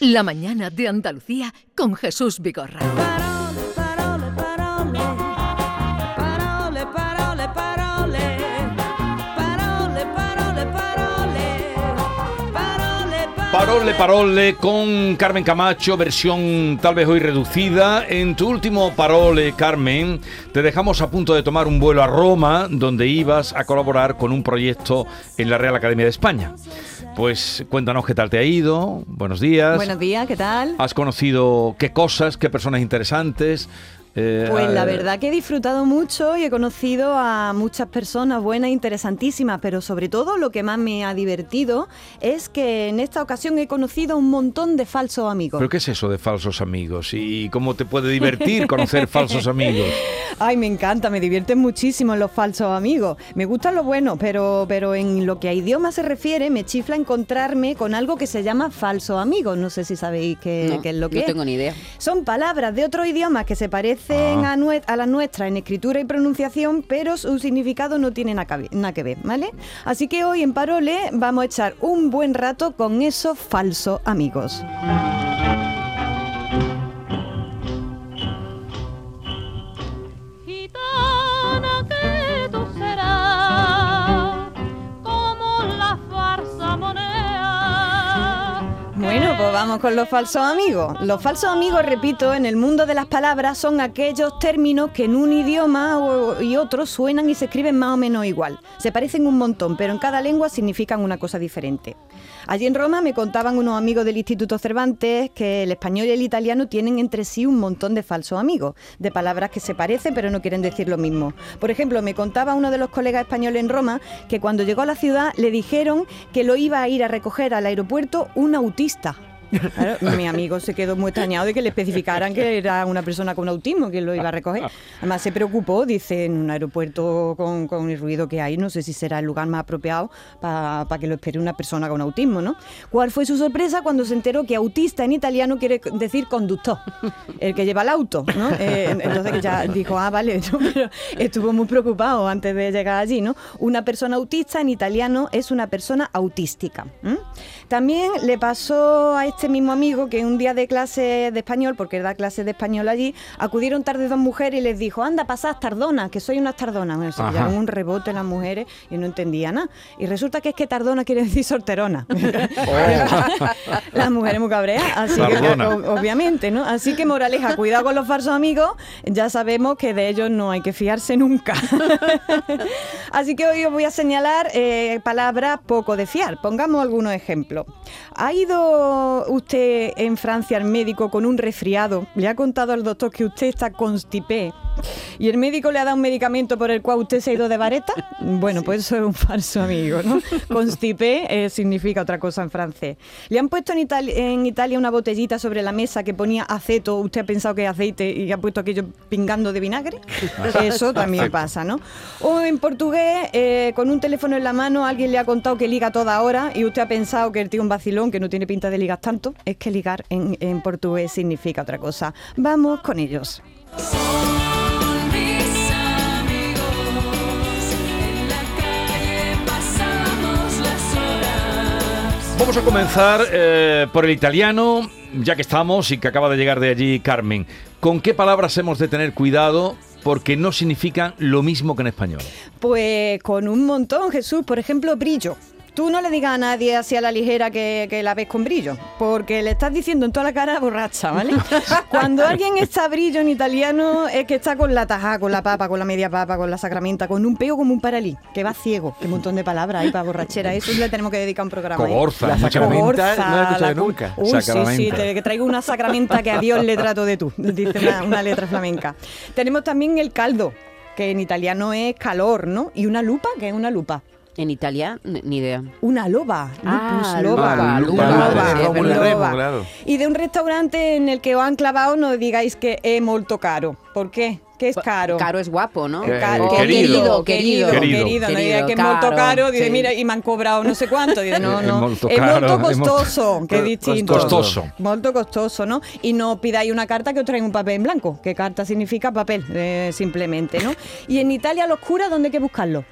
La mañana de Andalucía con Jesús Vigorra. Parole, parole, parole. Parole, parole, Parole, parole con Carmen Camacho, versión tal vez hoy reducida. En tu último parole, Carmen, te dejamos a punto de tomar un vuelo a Roma, donde ibas a colaborar con un proyecto en la Real Academia de España. Pues cuéntanos qué tal te ha ido, buenos días. Buenos días, ¿qué tal? ¿Has conocido qué cosas, qué personas interesantes? Eh, Pues la verdad que he disfrutado mucho y he conocido a muchas personas buenas e interesantísimas, pero sobre todo lo que más me ha divertido es que en esta ocasión he conocido a un montón de falsos amigos. ¿Pero qué es eso de falsos amigos? ¿Y cómo te puede divertir conocer falsos amigos? Ay, me encanta, me divierten muchísimo los falsos amigos. Me gustan los buenos, pero, pero en lo que a idioma se refiere, me chifla encontrarme con algo que se llama falso amigo. No sé si sabéis qué, No, qué es lo que no es. tengo ni idea. Son palabras de otros idiomas que se parecen Ah. a, nue- a las nuestras en escritura y pronunciación, pero su significado no tiene nada que ver, ¿vale? Así que hoy en Parole vamos a echar un buen rato con esos falsos amigos. Vamos con los falsos amigos. Los falsos amigos, repito, en el mundo de las palabras son aquellos términos que en un idioma y otro suenan y se escriben más o menos igual. Se parecen un montón, pero en cada lengua significan una cosa diferente. Allí en Roma me contaban unos amigos del Instituto Cervantes que el español y el italiano tienen entre sí un montón de falsos amigos, de palabras que se parecen pero no quieren decir lo mismo. Por ejemplo, me contaba uno de los colegas españoles en Roma que cuando llegó a la ciudad le dijeron que lo iba a ir a recoger al aeropuerto un autista. Claro, mi amigo se quedó muy extrañado de que le especificaran que era una persona con autismo que lo iba a recoger. Además se preocupó, dice, en un aeropuerto con, el ruido que hay, no sé si será el lugar más apropiado para que lo espere una persona con autismo, ¿no? ¿Cuál fue su sorpresa cuando se enteró que autista en italiano quiere decir conductor, el que lleva el auto, ¿no? Eh, entonces ya dijo, ah, vale, ¿no? pero estuvo muy preocupado antes de llegar allí, ¿no? Una persona autista en italiano es una persona autística. También le pasó a este mismo amigo que un día de clase de español, porque da clases de español allí, acudieron tarde dos mujeres y les dijo, anda, pasad tardona, que soy una tardona. Bueno, se pillaron un rebote las mujeres y no entendía nada. Y resulta que es que tardona quiere decir sorterona. las mujeres muy cabreas, así que obviamente, ¿no? Así que moraleja, cuidado con los falsos amigos, ya sabemos que de ellos no hay que fiarse nunca. Así que hoy os voy a señalar eh, palabras poco de fiar. Pongamos algunos ejemplos. ¿Ha ido usted en Francia al médico con un resfriado? ¿Le ha contado al doctor que usted está constipé? ¿Y el médico le ha dado un medicamento por el cual usted se ha ido de vareta? Bueno, pues eso es un falso amigo, ¿no? Constipé eh, significa otra cosa en francés. ¿Le han puesto en, Itali- en Italia una botellita sobre la mesa que ponía aceto? ¿Usted ha pensado que es aceite y ha puesto aquello pingando de vinagre? Eso también pasa, ¿no? O en portugués, eh, con un teléfono en la mano, alguien le ha contado que liga toda hora y usted ha pensado que el tío es un vacilón, que no tiene pinta de ligar tanto. Es que ligar en, en portugués significa otra cosa. Vamos con ellos. Vamos a comenzar eh, por el italiano, ya que estamos y que acaba de llegar de allí Carmen. ¿Con qué palabras hemos de tener cuidado? Porque no significan lo mismo que en español. Pues con un montón, Jesús. Por ejemplo, brillo. Tú no le digas a nadie así a la ligera que, que la ves con brillo, porque le estás diciendo en toda la cara borracha, ¿vale? Cuando alguien está brillo en italiano es que está con la tajá, con la papa, con la media papa, con la sacramenta, con un peo como un paralí, que va ciego. Qué montón de palabras hay para borrachera. Eso le tenemos que dedicar un programa. ¿eh? Cogorza, La sacramenta no la he escuchado la nunca. Uy, sí, sí, te- que traigo una sacramenta que a Dios le trato de tú, dice una, una letra flamenca. Tenemos también el caldo, que en italiano es calor, ¿no? Y una lupa, que es una lupa. En Italia, ni idea. Una loba, lupus Ah, loba. loba, loba. claro. Y de un restaurante en el que os han clavado no digáis que es molto caro. ¿Por qué? ¿Qué es caro? Caro es guapo, ¿no? Eh, Caro, querido. querido, querido, Querido. querido, no diga que es molto caro, dice, sí. mira, y me han cobrado no sé cuánto, dice, no, no, es molto costoso, que es distinto. Costoso. Molto costoso, ¿no? Y no pidáis una carta que os traigan un papel en blanco, que carta significa papel, eh, simplemente, ¿no? Y en Italia los curas, ¿dónde hay que buscarlos?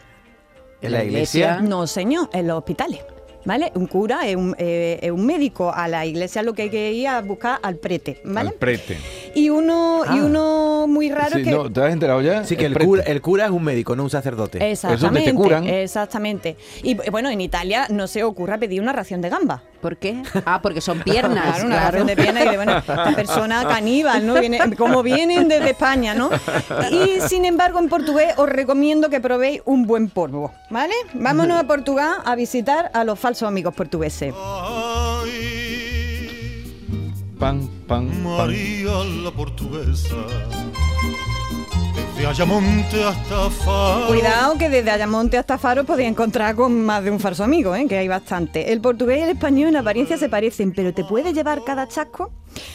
En la iglesia. No, señor, en los hospitales. ¿Vale? Un cura es un, eh, es un médico. A la iglesia lo que hay que ir a buscar al prete, ¿vale? Al prete. y uno y Ah. Muy raro Sí, que no, ¿Te has enterado ya? Sí, que el cura, el cura es un médico, no un sacerdote. Exactamente, te curan. exactamente. Y bueno, en Italia no se ocurra pedir una ración de gamba. ¿Por qué? Ah, porque son piernas. Claro, una claro. ración de pierna y de, bueno, esta persona caníbal, ¿no? Viene, como vienen desde España, ¿no? Y sin embargo, en portugués os recomiendo que probéis un buen polvo, ¿vale? Vámonos a Portugal a visitar a los falsos amigos portugueses. Pan, pan, pan. María la portuguesa, Ayamonte hasta Faro. Cuidado que desde Ayamonte hasta Faro podéis encontrar con más de un falso amigo, ¿eh? que hay bastante. El portugués y el español en apariencia se parecen, pero ¿te puede llevar cada chasco?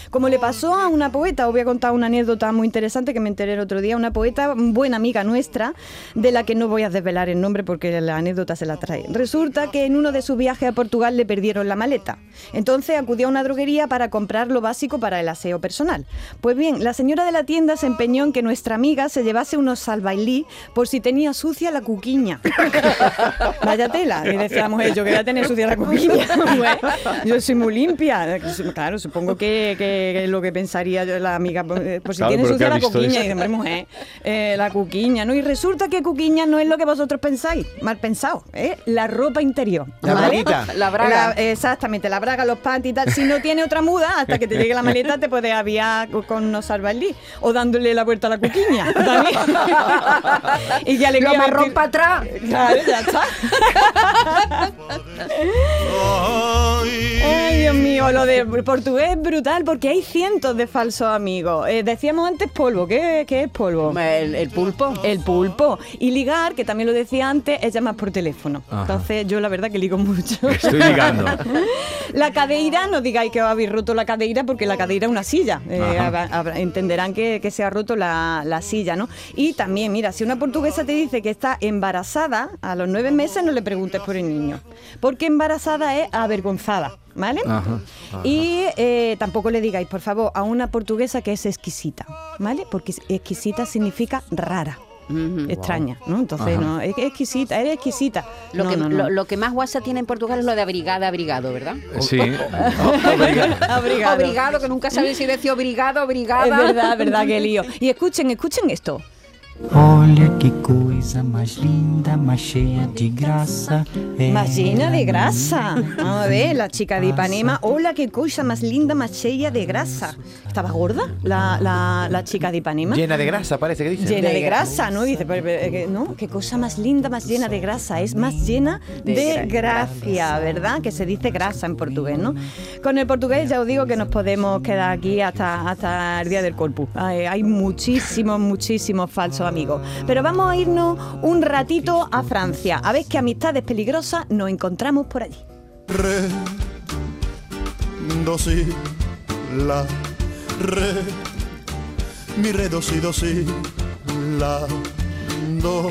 Como le pasó a una poeta, os voy a contar una anécdota muy interesante que me enteré el otro día, una poeta buena amiga nuestra, de la que no voy a desvelar el nombre porque la anécdota se la trae. Resulta que en uno de sus viajes a Portugal le perdieron la maleta. Entonces acudió a una droguería para comprar lo básico para el aseo personal. Pues bien, la señora de la tienda se empeñó en que nuestra amiga se llevase unos salvailí por si tenía sucia la cuquiña. Vaya tela. Y decía la mujer, yo que voy a tener sucia la cuquiña. Pues, yo soy muy limpia. Claro, supongo que, que- que es lo que pensaría yo la amiga. Por por si Claro, tiene pero ¿qué sucia la cuquiña. Y dice, mujer, eh, la cuquiña, ¿no? Y resulta que cuquiña no es lo que vosotros pensáis. Mal pensado. ¿eh? La ropa interior. La ¿vale? braguita. La braga. La- exactamente, la braga, los panties y tal. Si no tiene otra muda, hasta que te llegue la maleta te puedes aviar co- con unos salvailí o dándole la vuelta a la cuquiña. también. Y ya le Lo marrón para atrás. Claro, ya está. Ay, Dios mío, lo de portugués es brutal porque hay cientos de falsos amigos. Eh, decíamos antes polvo. ¿Qué, qué es polvo? El, el pulpo. El pulpo. Y ligar, que también lo decía antes, es llamar por teléfono. Entonces, yo la verdad que ligo mucho. Estoy ligando. La cadeira, no digáis que os habéis roto la cadeira porque la cadeira es una silla. Eh, entenderán que, que se ha roto la, la silla, ¿no? Y también, mira, si una portuguesa te dice que está embarazada, a los nueve meses no le preguntes por el niño. Porque embarazada es avergonzada, ¿vale? Ajá, Y eh, tampoco le digáis, por favor, a una portuguesa que es exquisita, ¿vale? Porque exquisita significa rara. Extraña, ¿no? Entonces, Ajá. no, es exquisita, eres exquisita. Lo, No, que, no, no. Lo, lo que más guasa tiene en Portugal es lo de abrigada, abrigado, ¿verdad? Sí. Abrigado. Obrigado, que nunca sabéis si decir obrigado, obrigada. Es verdad, verdad, qué lío. Y escuchen, escuchen esto. Olha que coisa mais linda, mais cheia de graça. Más llena de grasa. Vamos a ver, la chica de Ipanema. Hola, qué cosa más linda, más llena de grasa. ¿Estaba gorda la, la, la chica de Ipanema? Llena de grasa, parece que dice. Llena de grasa, ¿no? Dice, pero, pero, eh, ¿no? Qué cosa más linda, más llena de grasa. Es más llena de, De gra- gracia, ¿verdad? Que se dice grasa en portugués, ¿no? Con el portugués ya os digo que nos podemos quedar aquí hasta, hasta el día del corpus. Hay, hay muchísimos, muchísimos falsos amigos. Pero vamos a irnos un ratito a Francia. A ver qué amistades peligrosas nos encontramos por allí. re, do, si, la, re, mi, re, si, la, do.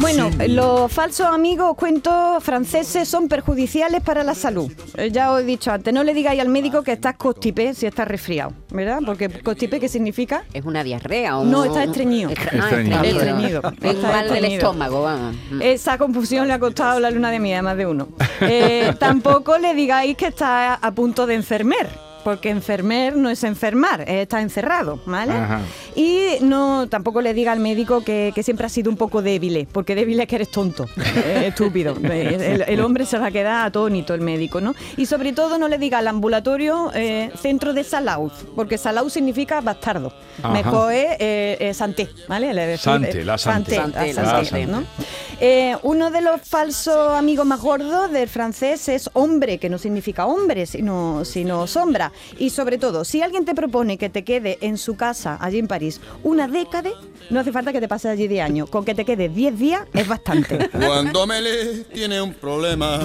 Bueno, Sí. los falsos amigos, cuento franceses, son perjudiciales para la salud. Eh, Ya os he dicho antes, no le digáis al médico que estás constipé si estás resfriado, ¿verdad? Porque constipé, ¿qué significa? ¿Es una diarrea o No, está estreñido. Estre- ah, Estreñido. Estreñido. Es Está mal del estómago, vamos. Mm. Esa confusión le ha costado la luna de miel a más de uno. Eh, tampoco le digáis que está a punto de enfermer. Porque enfermer no es enfermar, es estar encerrado, ¿vale? Ajá. Y no tampoco le diga al médico que, que siempre ha sido un poco débil, porque débil es que eres tonto, eh, estúpido. El, el hombre se va a quedar atónito, el médico, ¿no? Y sobre todo no le diga al ambulatorio eh, centro de salud, porque salud significa bastardo. Ajá. Mejor es eh, eh, santé, ¿vale? Le Sante, eh, la. Santé, Santé, la santé. Eh, uno de los falsos amigos más gordos del francés es hombre, que no significa hombre, sino, sino sombra. Y sobre todo, si alguien te propone que te quede en su casa, allí en París, una década, no hace falta que te pases allí de año. Con que te quede 10 días es bastante. Cuando Mele tiene un problema,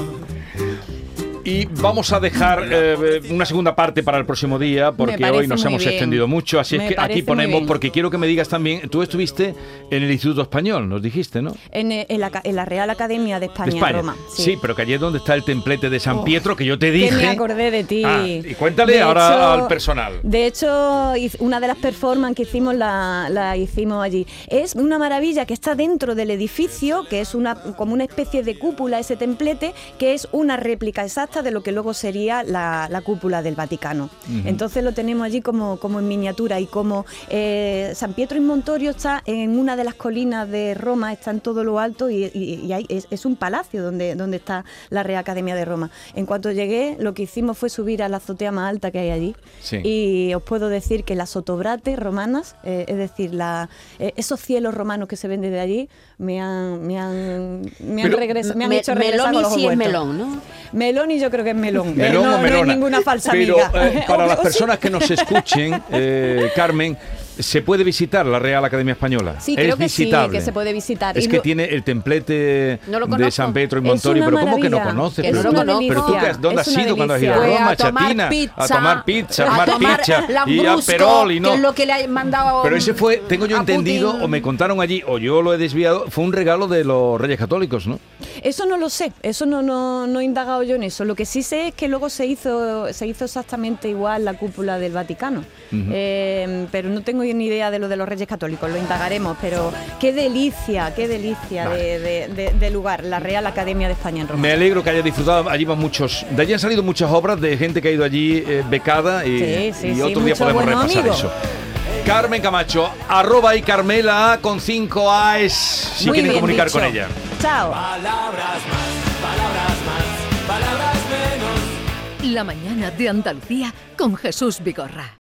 Y vamos a dejar eh, una segunda parte para el próximo día, porque hoy nos hemos bien. extendido mucho. Así Me es que aquí ponemos, porque quiero que me digas también, tú estuviste en el Instituto Español, nos dijiste, ¿no? En, eh, en la, en la Real Academia de España, de España. Roma. Sí. pero que allí es donde está el templete de San Oh, Pietro, que yo te Que dije. me acordé de ti. Ah, y cuéntale De ahora hecho- al personal. De hecho, una de las performances que hicimos la, la hicimos allí. Es una maravilla que está dentro del edificio, que es una como una especie de cúpula, ese templete, que es una réplica exacta de lo que luego sería la, la cúpula del Vaticano. Entonces lo tenemos allí como, como en miniatura y como eh, San Pietro in Montorio está en una de las colinas de Roma, está en todo lo alto y, y- y hay- es, es un palacio donde, donde está la Real Academia de Roma. En cuanto llegué, lo que hicimos fue subir a la azotea más alta que hay allí Sí. y os puedo decir que las otobrates romanas, eh, es decir, la- eh, esos cielos romanos que se ven desde allí, me han, me han, me han, Pero- regresa- me han Me- hecho regresar melón con y los sí es melón, ¿no? Melón y yo creo que es melón. Eh, Melón no, o no es ninguna falsa Pero amiga. eh, para las personas que nos escuchen, eh, Carmen, se puede visitar la Real Academia Española. Sí, es creo que sí, visitable. que se puede visitar. Es Y que lo- tiene el templete No de. San Pedro y Es Montorio, pero ¿cómo que no conoces? que pero, no lo conozco. pero tú ¿dónde Es has una ido cuando has ido a Roma, a tomar chatina? pizza, a tomar pizza, a tomar pizza y a perol y no. que es lo que le ha mandado Pero ese fue, tengo yo entendido, Putin. o me contaron allí, o yo lo he desviado, fue un regalo de los Reyes Católicos, ¿no? Eso no lo sé, eso no, no, no he indagado yo en eso. Lo que sí sé es que luego se hizo, se hizo exactamente igual la cúpula del Vaticano. Eh, pero no tengo ni idea de lo de los Reyes Católicos, lo indagaremos. Pero qué delicia, qué delicia de, de- de- de lugar, la Real Academia de España en Roma. Me alegro que haya disfrutado. Allí van muchos. De allí han salido muchas obras de gente que ha ido allí eh, becada y, Sí, sí, y sí, otro día mucho podemos bueno repasar amigo. eso. Carmen Camacho, arroba y Carmela A con 5 A's si Muy quieren comunicar dicho. con ella. Chao. La mañana de Andalucía con Jesús Vigorra.